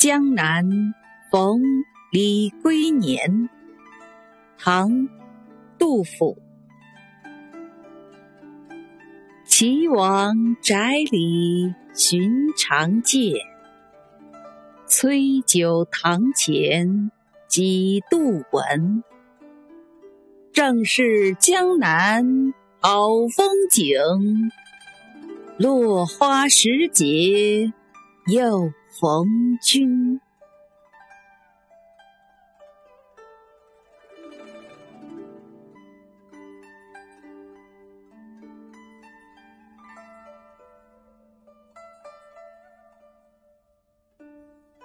江南逢李龟年，唐·杜甫。岐王宅里寻常见，崔九堂前几度闻。正是江南好风景，落花时节又逢君。